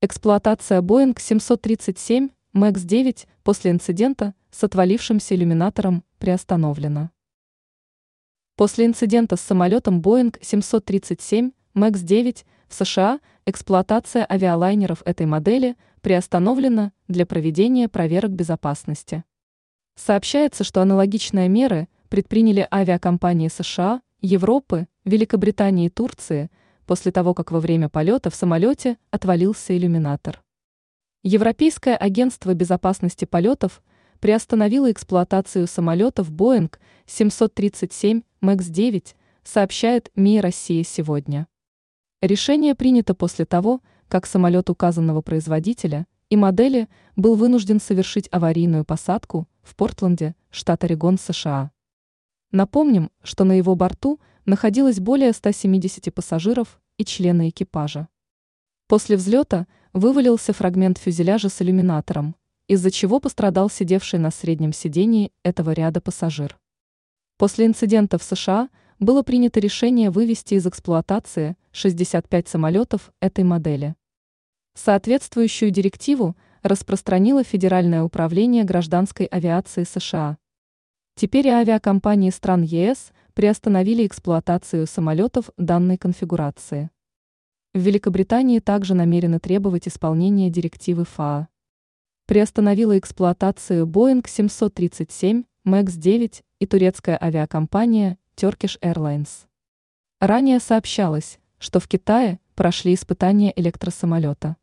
Эксплуатация Boeing 737 MAX 9 после инцидента с отвалившимся иллюминатором приостановлена. После инцидента с самолетом Boeing 737 MAX 9 в США эксплуатация авиалайнеров этой модели приостановлена для проведения проверок безопасности. Сообщается, что аналогичные меры предприняли авиакомпании США, Европы, Великобритании и Турции – после того, как во время полета в самолете отвалился иллюминатор. Европейское агентство безопасности полетов приостановило эксплуатацию самолетов Boeing 737 MAX 9, сообщает МИ Россия сегодня. Решение принято после того, как самолет указанного производителя и модели был вынужден совершить аварийную посадку в Портленде, штат Орегон, США. Напомним, что на его борту находилось более 170 пассажиров и члены экипажа. После взлета вывалился фрагмент фюзеляжа с иллюминатором, из-за чего пострадал сидевший на среднем сидении этого ряда пассажир. После инцидента в США было принято решение вывести из эксплуатации 65 самолетов этой модели. Соответствующую директиву распространило Федеральное управление гражданской авиации США. Теперь авиакомпании стран ЕС приостановили эксплуатацию самолетов данной конфигурации. В Великобритании также намерены требовать исполнения директивы ФАА. Приостановила эксплуатацию Boeing 737 MAX 9 и турецкая авиакомпания Turkish Airlines. Ранее сообщалось, что в Китае прошли испытания электросамолета.